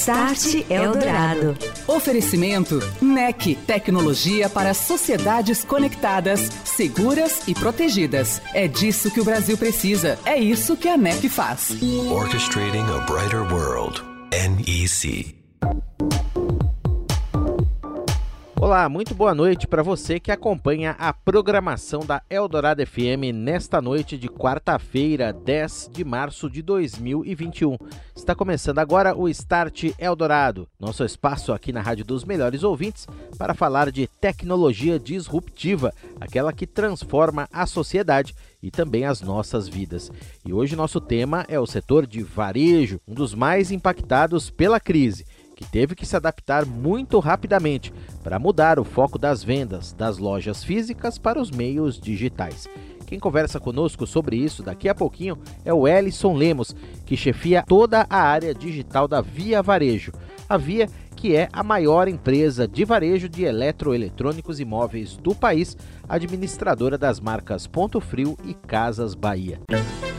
Start Eldorado. Oferecimento NEC, tecnologia para sociedades conectadas, seguras e protegidas. É disso que o Brasil precisa. É isso que a NEC faz. Orchestrating a brighter world. NEC. Olá, muito boa noite para você que acompanha a programação da Eldorado FM nesta noite de quarta-feira, 10 de março de 2021. Está começando agora o Start Eldorado, nosso espaço aqui na Rádio dos Melhores Ouvintes para falar de tecnologia disruptiva, aquela que transforma a sociedade e também as nossas vidas. E hoje nosso tema é o setor de varejo, um dos mais impactados pela crise que teve que se adaptar muito rapidamente para mudar o foco das vendas das lojas físicas para os meios digitais. Quem conversa conosco sobre isso daqui a pouquinho é o Ellison Lemos, que chefia toda a área digital da Via Varejo. A Via que é a maior empresa de varejo de eletroeletrônicos e móveis do país, administradora das marcas Ponto Frio e Casas Bahia.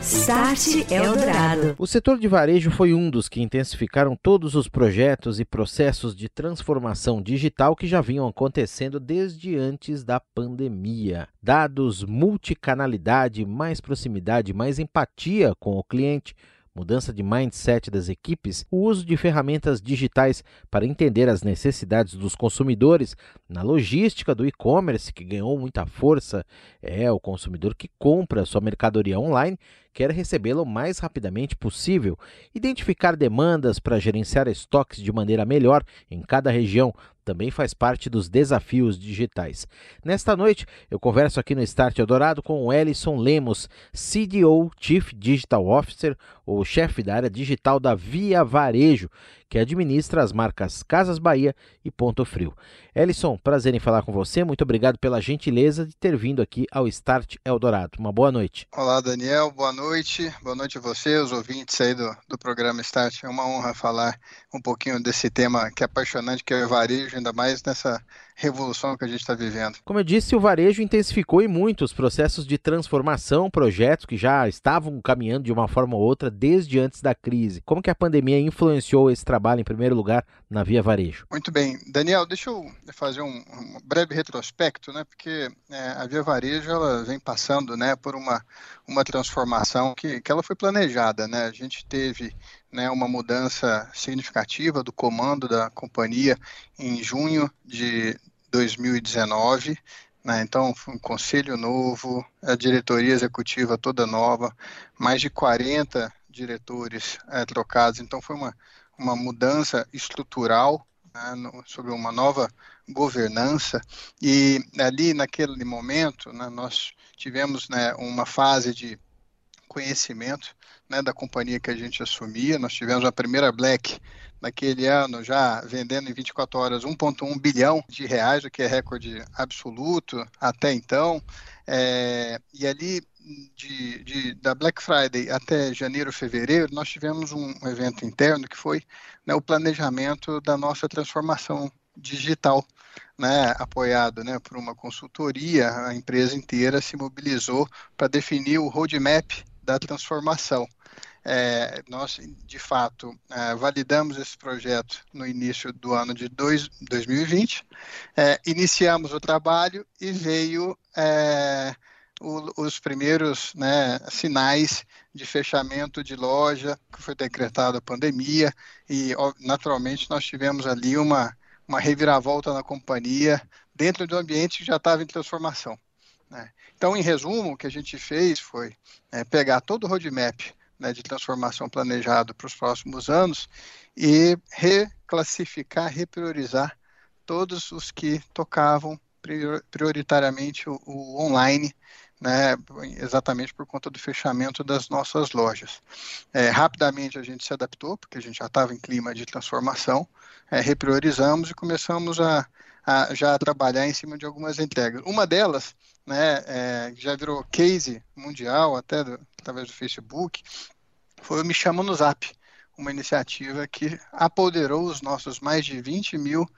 Start Eldorado. O setor de varejo foi um dos que intensificaram todos os projetos e processos de transformação digital que já vinham acontecendo desde antes da pandemia. Dados, multicanalidade, mais proximidade, mais empatia com o cliente mudança de mindset das equipes, o uso de ferramentas digitais para entender as necessidades dos consumidores na logística do e-commerce, que ganhou muita força, é o consumidor que compra sua mercadoria online quer recebê-la o mais rapidamente possível, identificar demandas para gerenciar estoques de maneira melhor em cada região, também faz parte dos desafios digitais. Nesta noite, eu converso aqui no Start Eldorado com o Ellison Lemos, CDO, Chief Digital Officer, ou chefe da área digital da Via Varejo, que administra as marcas Casas Bahia e Ponto Frio. Ellison, prazer em falar com você. Muito obrigado pela gentileza de ter vindo aqui ao Start Eldorado. Uma boa noite. Olá, Daniel. Boa noite. Boa noite a você, os ouvintes aí do, do programa Start. É uma honra falar um pouquinho desse tema que é apaixonante, que é o varejo, ainda mais nessa revolução que a gente está vivendo. Como eu disse, o varejo intensificou e muito os processos de transformação, projetos que já estavam caminhando de uma forma ou outra desde antes da crise. Como que a pandemia influenciou esse trabalho, em primeiro lugar, na Via Varejo? Muito bem. Daniel, deixa eu fazer um, um breve retrospecto, né, porque é, a Via Varejo ela vem passando né, por uma, uma transformação que, que ela foi planejada. Né? A gente teve né, uma mudança significativa do comando da companhia em junho de 2019. Né, então, um conselho novo, a diretoria executiva toda nova, mais de 40 diretores é, trocados. Então, foi uma, uma mudança estrutural né, no, sobre uma nova governança. E ali, naquele momento, né, nós tivemos né, uma fase de conhecimento né, da companhia que a gente assumia. Nós tivemos a primeira Black naquele ano já vendendo em 24 horas 1,1 bilhão de reais, o que é recorde absoluto até então. É, e ali de, de, da Black Friday até janeiro, fevereiro, nós tivemos um evento interno que foi né, o planejamento da nossa transformação digital, né, apoiado né, por uma consultoria, a empresa inteira se mobilizou para definir o roadmap da transformação. É, nós, de fato, é, validamos esse projeto no início do ano de dois, 2020, é, iniciamos o trabalho e veio é, o, os primeiros né, sinais de fechamento de loja, que foi decretada a pandemia, e naturalmente nós tivemos ali uma, uma reviravolta na companhia, dentro do ambiente que já estava em transformação. Né? Então, em resumo, o que a gente fez foi é, pegar todo o roadmap né, de transformação planejado para os próximos anos e reclassificar, repriorizar todos os que tocavam prioritariamente o, o online, né, exatamente por conta do fechamento das nossas lojas. É, rapidamente a gente se adaptou, porque a gente já estava em clima de transformação, é, repriorizamos e começamos a, a já trabalhar em cima de algumas entregas. Uma delas, né, é, já virou case mundial, até do, através do Facebook, foi o Me Chama no Zap, uma iniciativa que apoderou os nossos mais de 20 mil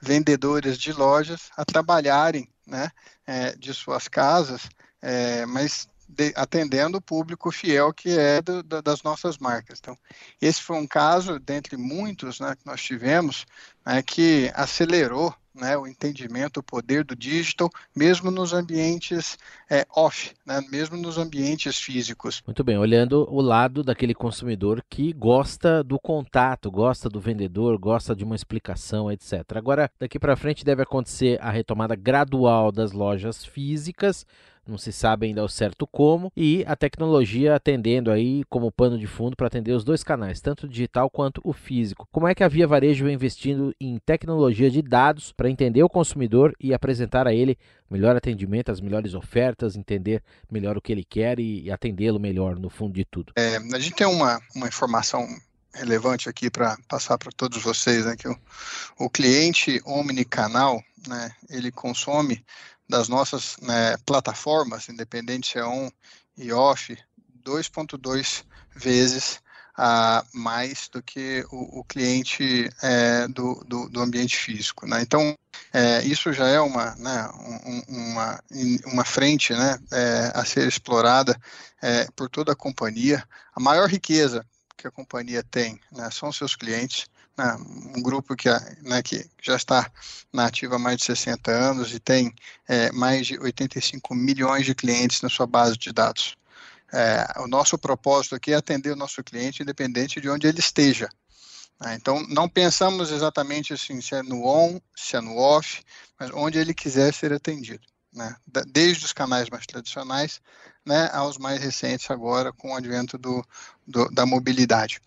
vendedores de lojas a trabalharem né, é, de suas casas, é, mas de, atendendo o público fiel que é do, do, das nossas marcas. Então, esse foi um caso, dentre muitos né, que nós tivemos, né, que acelerou né, o entendimento, o poder do digital, mesmo nos ambientes é, off, né, mesmo nos ambientes físicos. Muito bem, olhando o lado daquele consumidor que gosta do contato, gosta do vendedor, gosta de uma explicação, etc. Agora, daqui para frente deve acontecer a retomada gradual das lojas físicas não se sabe ainda ao certo como, e a tecnologia atendendo aí como pano de fundo para atender os dois canais, tanto o digital quanto o físico. Como é que a Via Varejo vem investindo em tecnologia de dados para entender o consumidor e apresentar a ele melhor atendimento, as melhores ofertas, entender melhor o que ele quer e, atendê-lo melhor no fundo de tudo? É, a gente tem uma, uma informação relevante aqui para passar para todos vocês, né, que o, o cliente omnicanal, né, ele consome das nossas né, plataformas, independente é on e off, 2,2 vezes a mais do que o, o cliente é, do, do, do, ambiente físico. Né? Então, é, isso já é uma, né, um, uma, uma frente né, é, a ser explorada é, por toda a companhia. A maior riqueza que a companhia tem né, são seus clientes né, um grupo que, né, que já está na ativa há mais de 60 anos e tem é, mais de 85 milhões de clientes na sua base de dados. É, o nosso propósito aqui é atender o nosso cliente independente de onde ele esteja. Né? Então, não pensamos exatamente assim, se é no on, se é no off, mas onde ele quiser ser atendido. Né? Desde os canais mais tradicionais né, aos mais recentes agora com o advento do, do da mobilidade.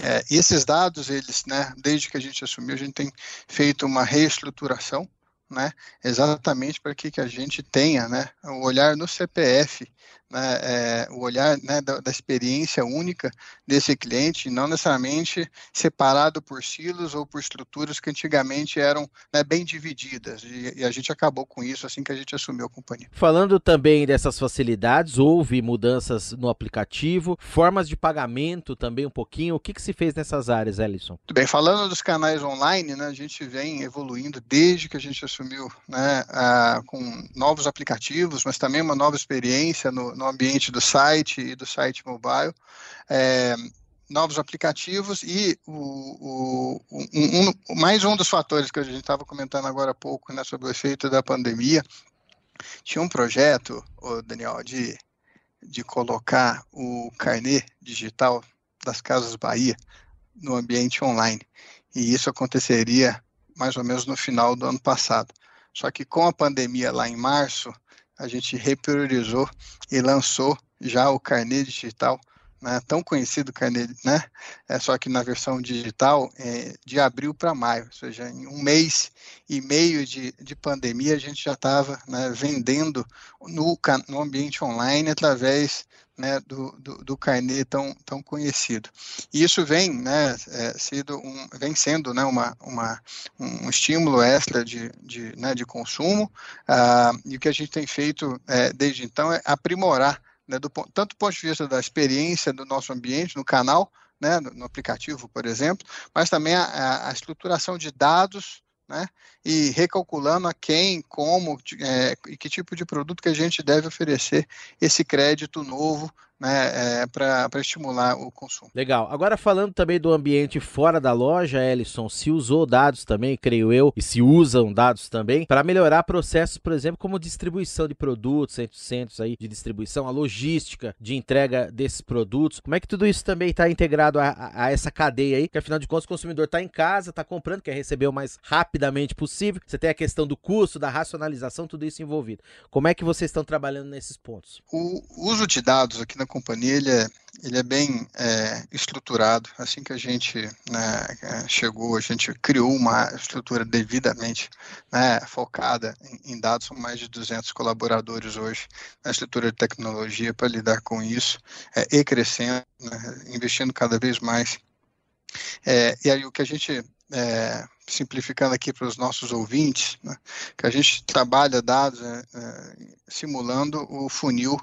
É, e esses dados, eles, né, desde que a gente assumiu, a gente tem feito uma reestruturação, né, exatamente para que, que a gente tenha, né, o olhar no CPF né, é, o olhar né, da, da, experiência única desse cliente, não necessariamente separado por silos ou por estruturas que antigamente eram né, bem divididas. E, e, a gente acabou com isso assim que a gente assumiu a companhia. Falando também dessas facilidades, houve mudanças no aplicativo, formas de pagamento também um pouquinho. O que, que se fez nessas áreas, Ellison? Muito bem, falando dos canais online, né, a gente vem evoluindo desde que a gente assumiu né, a, com novos aplicativos, mas também uma nova experiência no, no ambiente do site e do site mobile, é, novos aplicativos e o, o um, um, mais um dos fatores que a gente estava comentando agora há pouco né, sobre o efeito da pandemia, tinha um projeto, Daniel, de, de colocar o carnê digital das Casas Bahia no ambiente online. E isso aconteceria mais ou menos no final do ano passado. Só que com a pandemia lá em março, a gente repriorizou e lançou já o carnê digital, né, tão conhecido carnê, né, é só que na versão digital, é, de abril para maio, ou seja, em um mês e meio de, de pandemia, a gente já estava né, vendendo no, no ambiente online através né, do, do, do carnê tão, tão conhecido. E isso vem, né, é, sido um, vem sendo né, uma, uma, um estímulo extra de, de, né, de consumo, ah, e o que a gente tem feito é, desde então é aprimorar, né, do, tanto do ponto de vista da experiência do nosso ambiente, no canal, né, no, no aplicativo, por exemplo, mas também a, a estruturação de dados né? E recalculando a quem, como é, e que tipo de produto que a gente deve oferecer esse crédito novo né, é, para estimular o consumo. Legal. Agora falando também do ambiente fora da loja, Ellison, se usou dados também, creio eu, e se usam dados também, para melhorar processos, por exemplo, como distribuição de produtos, centros aí de distribuição, a logística de entrega desses produtos. Como é que tudo isso também está integrado a, a, a, essa cadeia aí? Que afinal de contas o consumidor está em casa, está comprando, quer receber o mais rapidamente possível. Você tem a questão do custo, da racionalização, tudo isso envolvido. Como é que vocês estão trabalhando nesses pontos? O uso de dados aqui na companhia ele é, ele é bem é, estruturado. Assim que a gente né, é, chegou, a gente criou uma estrutura devidamente né, focada em, em, dados. São mais de 200 colaboradores hoje na estrutura de tecnologia para lidar com isso é, e crescendo, né, investindo cada vez mais. É, e aí o que a gente é, simplificando aqui para os nossos ouvintes, né, que a gente trabalha dados é, simulando o funil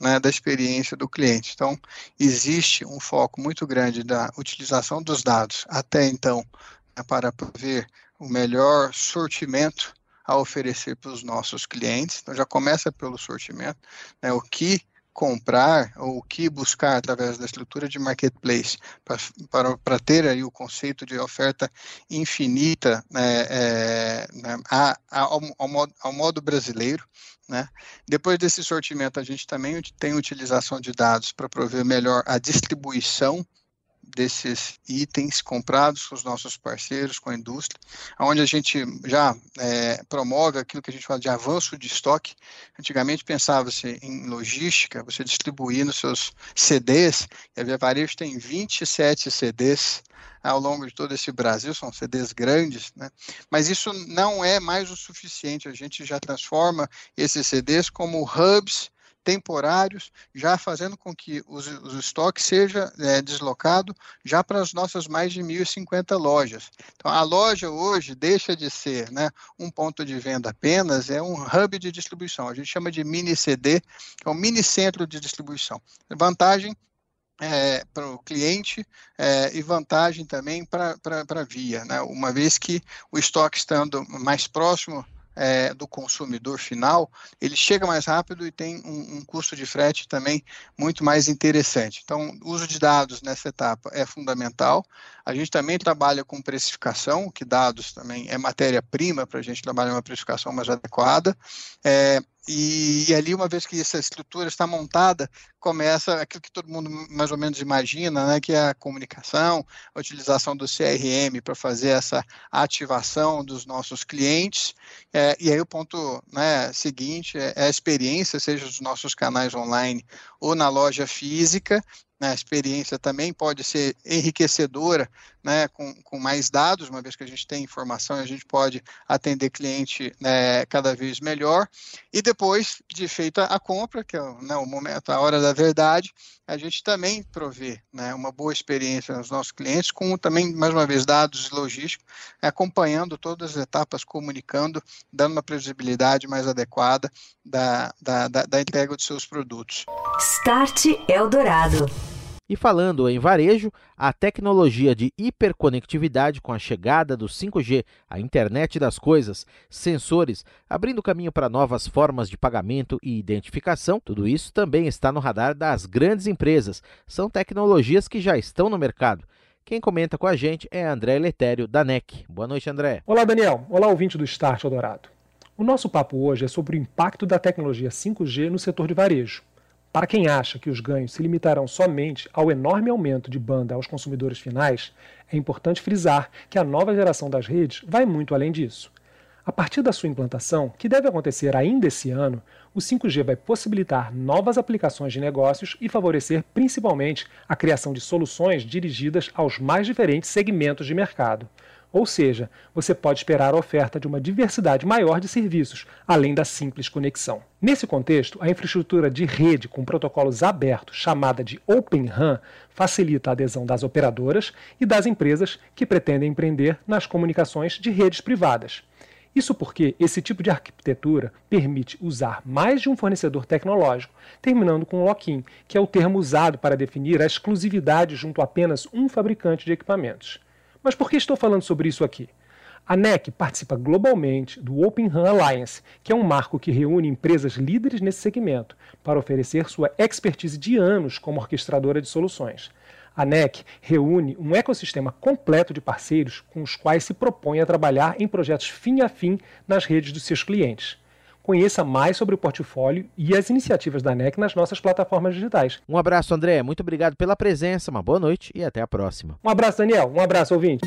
né, da experiência do cliente. Então, existe um foco muito grande da utilização dos dados até então né, para prover o melhor sortimento a oferecer para os nossos clientes. Então, já começa pelo sortimento, né, o que comprar ou o que buscar através da estrutura de marketplace para ter aí o conceito de oferta infinita né, é, né, a, a, ao, ao, modo, ao modo brasileiro. Né? Depois desse sortimento, a gente também tem utilização de dados para prover melhor a distribuição desses itens comprados com os nossos parceiros, com a indústria, onde a gente já é, promove aquilo que a gente fala de avanço de estoque. Antigamente pensava-se em logística, você distribuir nos seus CDs, e a Via Varejo tem 27 CDs ao longo de todo esse Brasil, são CDs grandes, né? mas isso não é mais o suficiente, a gente já transforma esses CDs como hubs temporários, já fazendo com que os, os estoques seja é, deslocado já para as nossas mais de 1.050 lojas. Então, a loja hoje deixa de ser né, um ponto de venda apenas, é um hub de distribuição. A gente chama de mini CD, que é um mini centro de distribuição. Vantagem é, para o cliente é, e vantagem também para a via, né? uma vez que o estoque estando mais próximo é, do consumidor final, ele chega mais rápido e tem um, um, custo de frete também muito mais interessante. Então, o uso de dados nessa etapa é fundamental. A gente também trabalha com precificação, que dados também é matéria-prima para a gente trabalhar uma precificação mais adequada. É, e, e, ali, uma vez que essa estrutura está montada, começa aquilo que todo mundo mais ou menos imagina, né, que é a comunicação, a utilização do CRM para fazer essa ativação dos nossos clientes. É, e aí o ponto né, seguinte é, é a experiência, seja dos nossos canais online ou na loja física, né, a experiência também pode ser enriquecedora, né, com, com mais dados, uma vez que a gente tem informação, a gente pode atender cliente né, cada vez melhor. E depois de feita a compra, que é né, o momento, a hora da verdade, a gente também provê né, uma boa experiência nos nossos clientes, com também, mais uma vez, dados logísticos, acompanhando todas as etapas, comunicando, dando uma previsibilidade mais adequada da, da, da, da entrega dos seus produtos. Start Eldorado. E falando em varejo, a tecnologia de hiperconectividade com a chegada do 5G, a internet das coisas, sensores, abrindo caminho para novas formas de pagamento e identificação, tudo isso também está no radar das grandes empresas. São tecnologias que já estão no mercado. Quem comenta com a gente é André Letério, da NEC. Boa noite, André. Olá, Daniel. Olá, ouvinte do Start Eldorado. O nosso papo hoje é sobre o impacto da tecnologia 5G no setor de varejo. Para quem acha que os ganhos se limitarão somente ao enorme aumento de banda aos consumidores finais, é importante frisar que a nova geração das redes vai muito além disso. A partir da sua implantação, que deve acontecer ainda esse ano, o 5G vai possibilitar novas aplicações de negócios e favorecer principalmente a criação de soluções dirigidas aos mais diferentes segmentos de mercado. Ou seja, você pode esperar a oferta de uma diversidade maior de serviços, além da simples conexão. Nesse contexto, a infraestrutura de rede com protocolos abertos, chamada de Open RAN, facilita a adesão das operadoras e das empresas que pretendem empreender nas comunicações de redes privadas. Isso porque esse tipo de arquitetura permite usar mais de um fornecedor tecnológico, terminando com lock-in, que é o termo usado para definir a exclusividade junto a apenas um fabricante de equipamentos. Mas por que estou falando sobre isso aqui? A NEC participa globalmente do Open RAN Alliance, que é um marco que reúne empresas líderes nesse segmento para oferecer sua expertise de anos como orquestradora de soluções. A NEC reúne um ecossistema completo de parceiros com os quais se propõe a trabalhar em projetos fim a fim nas redes dos seus clientes. Conheça mais sobre o portfólio e as iniciativas da NEC nas nossas plataformas digitais. Um abraço, André. Muito obrigado pela presença, uma boa noite e até a próxima. Um abraço, Daniel. Um abraço, ouvinte.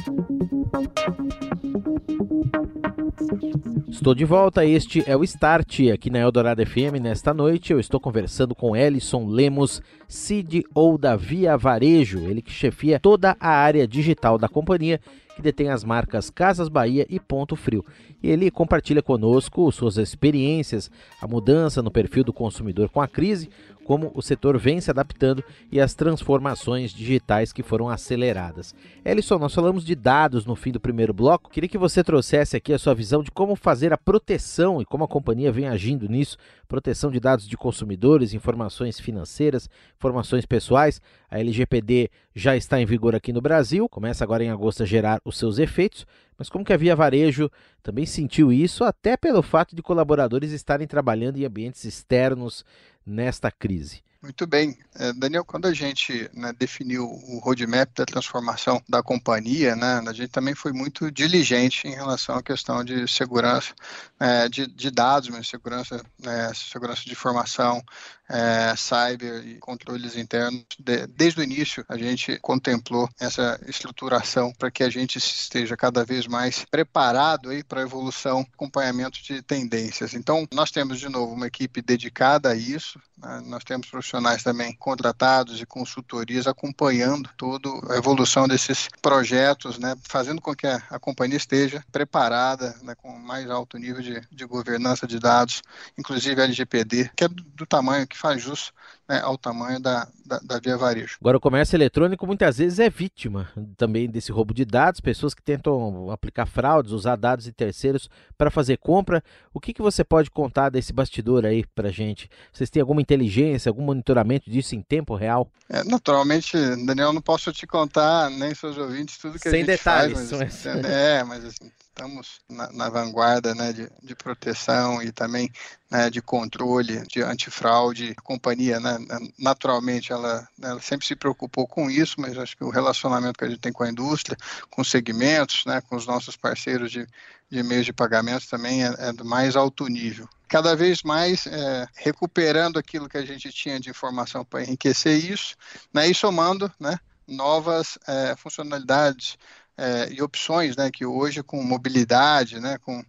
Estou de volta, este é o Start aqui na Eldorado FM. Nesta noite eu estou conversando com Ellison Lemos, CDO da Via Varejo, ele que chefia toda a área digital da companhia que detém as marcas Casas Bahia e Ponto Frio. E ele compartilha conosco suas experiências, a mudança no perfil do consumidor com a crise, como o setor vem se adaptando e as transformações digitais que foram aceleradas. Ellison, nós falamos de dados no fim do primeiro bloco. Queria que você trouxesse aqui a sua visão de como fazer a proteção e como a companhia vem agindo nisso proteção de dados de consumidores, informações financeiras, informações pessoais. A LGPD já está em vigor aqui no Brasil, começa agora em agosto a gerar os seus efeitos, mas como que a Via Varejo também sentiu isso, até pelo fato de colaboradores estarem trabalhando em ambientes externos nesta crise? Muito bem. É, Daniel, quando a gente né, definiu o roadmap da transformação da companhia, né, a gente também foi muito diligente em relação à questão de segurança é, de, de, dados, mas segurança, é, segurança de informação, é, cyber e controles internos. De, desde o início, a gente contemplou essa estruturação para que a gente esteja cada vez mais preparado para a evolução, acompanhamento de tendências. Então, nós temos, de novo, uma equipe dedicada a isso, né, nós temos profissionais também contratados e consultorias acompanhando toda a evolução desses projetos, né, fazendo com que a, a companhia esteja preparada né, com mais alto nível de de, de governança de dados, inclusive LGPD, que é do, do tamanho que faz jus né, ao tamanho da, da, da, via varejo. Agora, o comércio eletrônico muitas vezes é vítima também desse roubo de dados, pessoas que tentam aplicar fraudes, usar dados de terceiros para fazer compra. O que, que você pode contar desse bastidor aí para gente? Vocês têm alguma inteligência, algum monitoramento disso em tempo real? É, naturalmente, Daniel, não posso te contar, nem seus ouvintes, tudo que Sem a gente detalhes, faz. Mas, é, mas assim, estamos na, na vanguarda né, de, de, proteção e também né, de controle, de antifraude. A companhia, né, naturalmente, ela, ela, sempre se preocupou com isso, mas acho que o relacionamento que a gente tem com a indústria, com os segmentos, né, com os nossos parceiros de, de meios de pagamento também é, é do mais alto nível. Cada vez mais é, recuperando aquilo que a gente tinha de informação para enriquecer isso, né, e somando né, novas é, funcionalidades é, e opções, né, que hoje com mobilidade, né, com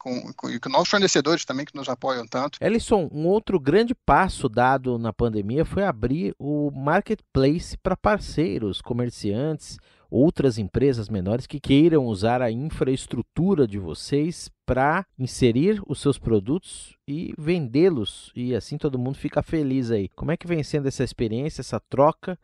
com, com, com novos fornecedores também que nos apoiam tanto. Ellison, um outro grande passo dado na pandemia foi abrir o marketplace para parceiros, comerciantes, outras empresas menores que queiram usar a infraestrutura de vocês para inserir os seus produtos e vendê-los e assim todo mundo fica feliz aí. Como é que vem sendo essa experiência, essa troca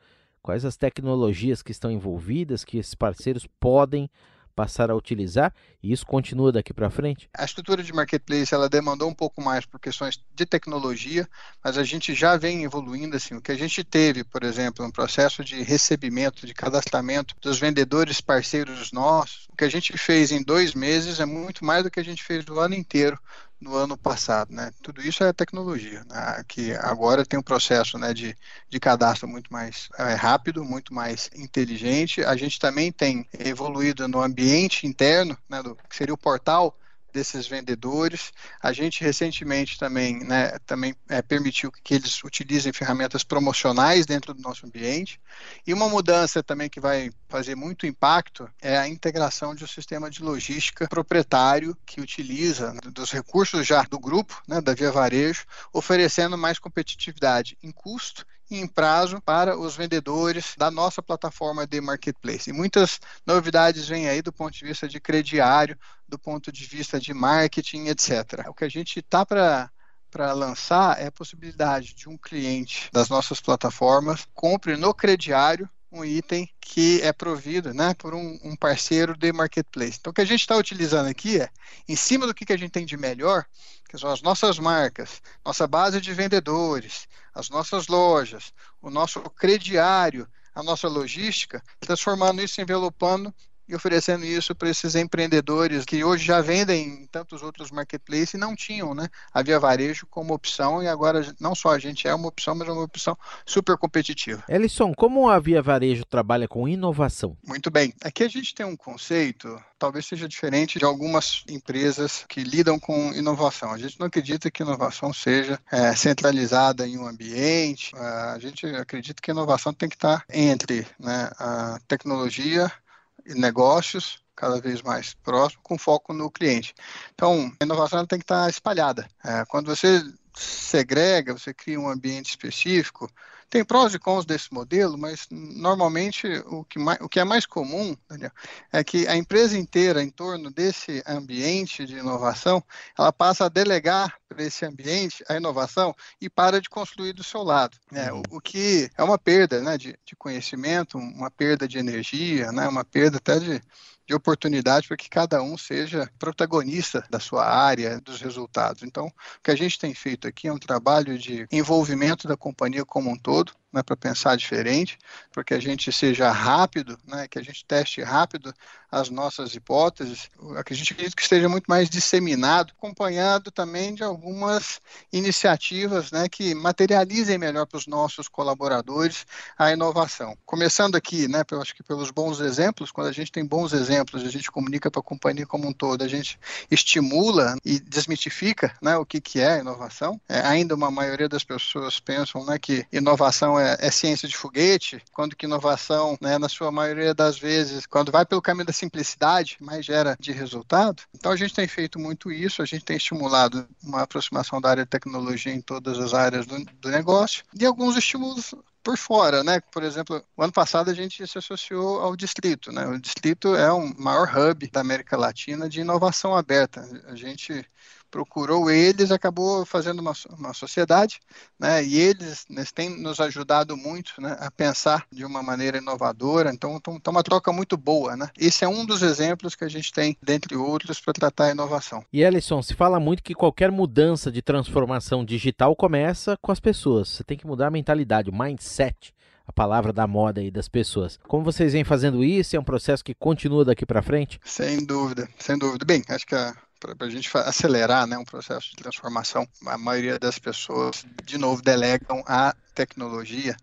quais as tecnologias que estão envolvidas, que esses parceiros podem passar a utilizar e isso continua daqui para frente? A estrutura de marketplace ela demandou um pouco mais por questões de tecnologia, mas a gente já vem evoluindo assim. O que a gente teve, por exemplo, um processo de recebimento, de cadastramento dos vendedores parceiros nossos, o que a gente fez em dois meses é muito mais do que a gente fez o ano inteiro no ano passado. Né? Tudo isso é tecnologia, né? que agora tem um processo né, de, de cadastro muito mais é, rápido, muito mais inteligente. A gente também tem evoluído no ambiente interno, né, do, que seria o portal desses vendedores. A gente recentemente também, né, também é, permitiu que eles utilizem ferramentas promocionais dentro do nosso ambiente. E uma mudança também que vai fazer muito impacto é a integração de um sistema de logística proprietário que utiliza dos recursos já do grupo, né, da Via Varejo, oferecendo mais competitividade em custo em prazo para os vendedores da nossa plataforma de marketplace. E muitas novidades vêm aí do ponto de vista de crediário, do ponto de vista de marketing, etc. O que a gente está para para lançar é a possibilidade de um cliente das nossas plataformas compre no crediário um item que é provido né, por um, um, parceiro de marketplace. Então, o que a gente está utilizando aqui é, em cima do que, que a gente tem de melhor, que são as nossas marcas, nossa base de vendedores, as nossas lojas, o nosso crediário, a nossa logística, transformando isso, envelopando e oferecendo isso para esses empreendedores que hoje já vendem em tantos outros marketplaces e não tinham né, a Via Varejo como opção e agora não só a gente é uma opção, mas é uma opção super competitiva. Ellison, como a Via Varejo trabalha com inovação? Muito bem. Aqui a gente tem um conceito, talvez seja diferente de algumas empresas que lidam com inovação. A gente não acredita que inovação seja é, centralizada em um ambiente. A gente acredita que a inovação tem que estar entre né, a tecnologia negócios cada vez mais próximo, com foco no cliente. Então, a inovação tem que estar espalhada. É, quando você segrega, você cria um ambiente específico, Tem prós e cons desse modelo, mas normalmente o que, mais, o que é mais comum, Daniel, é que a empresa inteira, em torno desse ambiente de inovação, ela passa a delegar para esse ambiente a inovação e para de construir do seu lado. Né? O, o, que é uma perda né, de, de conhecimento, uma perda de energia, né, uma perda até de, de oportunidade para que cada um seja protagonista da sua área, dos resultados. Então, o que a gente tem feito aqui é um trabalho de envolvimento da companhia como um todo, good. Né, para pensar diferente, para que a gente seja rápido, né, que a gente teste rápido as nossas hipóteses, que a gente que esteja muito mais disseminado, acompanhado também de algumas iniciativas né, que materializem melhor para os nossos colaboradores a inovação. Começando aqui, né, eu acho que pelos bons exemplos, quando a gente tem bons exemplos, a gente comunica para a companhia como um todo, a gente estimula e desmitifica né, o que, que é inovação. É, ainda uma maioria das pessoas pensam né, que inovação é, é ciência de foguete, quando que inovação, né, na sua maioria das vezes, quando vai pelo caminho da simplicidade, mais gera de resultado. Então a gente tem feito muito isso, a gente tem estimulado uma aproximação da área de tecnologia em todas as áreas do, do negócio e alguns estímulos por fora, né? Por exemplo, o ano passado a gente se associou ao Distrito, né? O Distrito é o maior hub da América Latina de inovação aberta. A gente procurou eles, acabou fazendo uma, uma sociedade, né, e eles, eles têm nos ajudado muito né, a pensar de uma maneira inovadora, então está uma troca muito boa. Né? Esse é um dos exemplos que a gente tem, dentre outros, para tratar a inovação. E Ellison, se fala muito que qualquer mudança de transformação digital começa com as pessoas, você tem que mudar a mentalidade, o mindset a palavra da moda aí das pessoas. Como vocês vêm fazendo isso? É um processo que continua daqui para frente? Sem dúvida, sem dúvida. Bem, acho que a, para a gente acelerar né, um processo de transformação. A maioria das pessoas, de novo, delegam a tecnologia,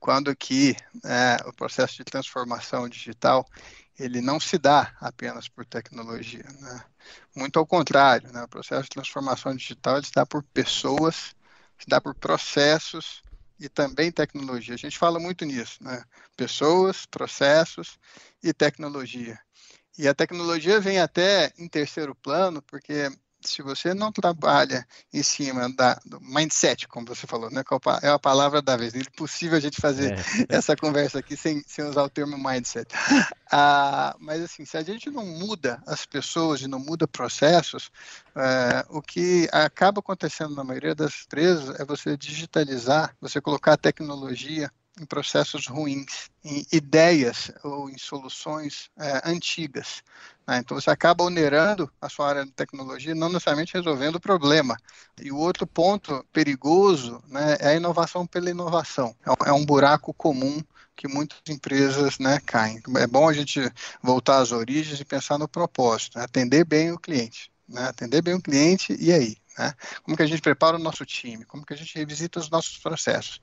quando que é, o processo de transformação digital ele não se dá apenas por tecnologia. Né? Muito ao contrário, né? o processo de transformação digital se dá por pessoas, se dá por processos e também tecnologia. A gente fala muito nisso, né? pessoas, processos e tecnologia. E a tecnologia vem até em terceiro plano, porque se você não trabalha em cima da, do mindset, como você falou, né, é, a palavra da vez, é impossível a gente fazer é. essa conversa aqui sem, sem usar o termo mindset. Ah, mas assim, se a gente não muda as pessoas e não muda processos, é, o que acaba acontecendo na maioria das empresas é você digitalizar, você colocar a tecnologia em processos ruins, em ideias ou em soluções é, antigas. Né? Então você acaba onerando a sua área de tecnologia, não necessariamente resolvendo o problema. E o outro ponto perigoso né, é a inovação pela inovação. É um é buraco comum que muitas empresas né, caem. É bom a gente voltar às origens e pensar no propósito, né? atender bem o cliente. Né? Atender bem o cliente e aí? Né? Como que a gente prepara o nosso time? Como que a gente revisita os nossos processos?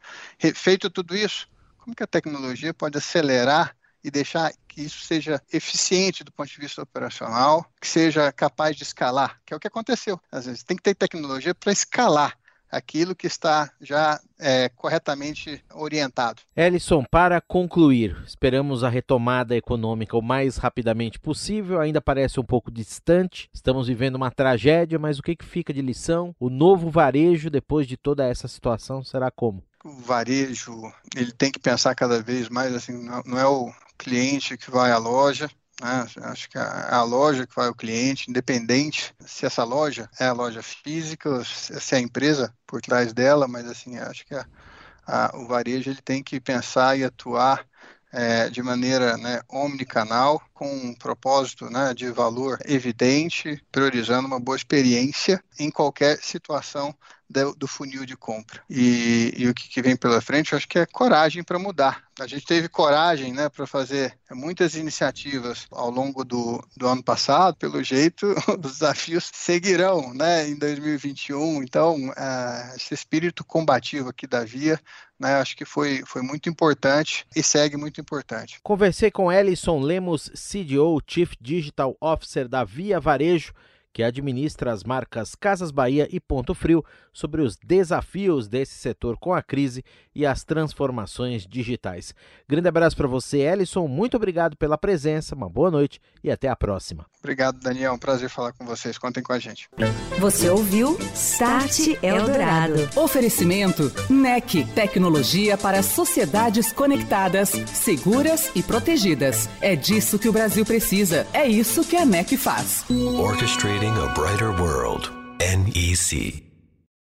Feito tudo isso, como que a tecnologia pode acelerar e deixar que isso seja eficiente do ponto de vista operacional, que seja capaz de escalar, que é o que aconteceu. Às vezes tem que ter tecnologia para escalar aquilo que está já é, corretamente orientado. Ellison, para concluir, esperamos a retomada econômica o mais rapidamente possível, ainda parece um pouco distante, estamos vivendo uma tragédia, mas o que, que fica de lição? O novo varejo, depois de toda essa situação, será como? O varejo, ele tem que pensar cada vez mais assim, não é o cliente que vai à loja, né? Acho que é a loja que vai ao cliente, independente se essa loja é a loja física, se é a empresa por trás dela, mas assim, acho que a, a, o varejo ele tem que pensar e atuar é, de maneira né, omnicanal, com um propósito né, de valor evidente, priorizando uma boa experiência em qualquer situação do, funil de compra. E, e o que, vem pela frente, eu acho que é coragem para mudar. A gente teve coragem né, para fazer muitas iniciativas ao longo do, do ano passado, pelo jeito, os desafios seguirão né, em 2021. Então, uh, esse espírito combativo aqui da Via né, acho que foi, foi muito importante e segue muito importante. Conversei com Ellison Lemos, CDO, Chief Digital Officer da Via Varejo que administra as marcas Casas Bahia e Ponto Frio, sobre os desafios desse setor com a crise e as transformações digitais. Grande abraço para você, Ellison. Muito obrigado pela presença, uma boa noite e até a próxima. Obrigado, Daniel. Um prazer falar com vocês. Contem com a gente. Você ouviu Start Eldorado. Oferecimento NEC, tecnologia para sociedades conectadas, seguras e protegidas. É disso que o Brasil precisa. É isso que a NEC faz. Orchestrating a brighter world. NEC.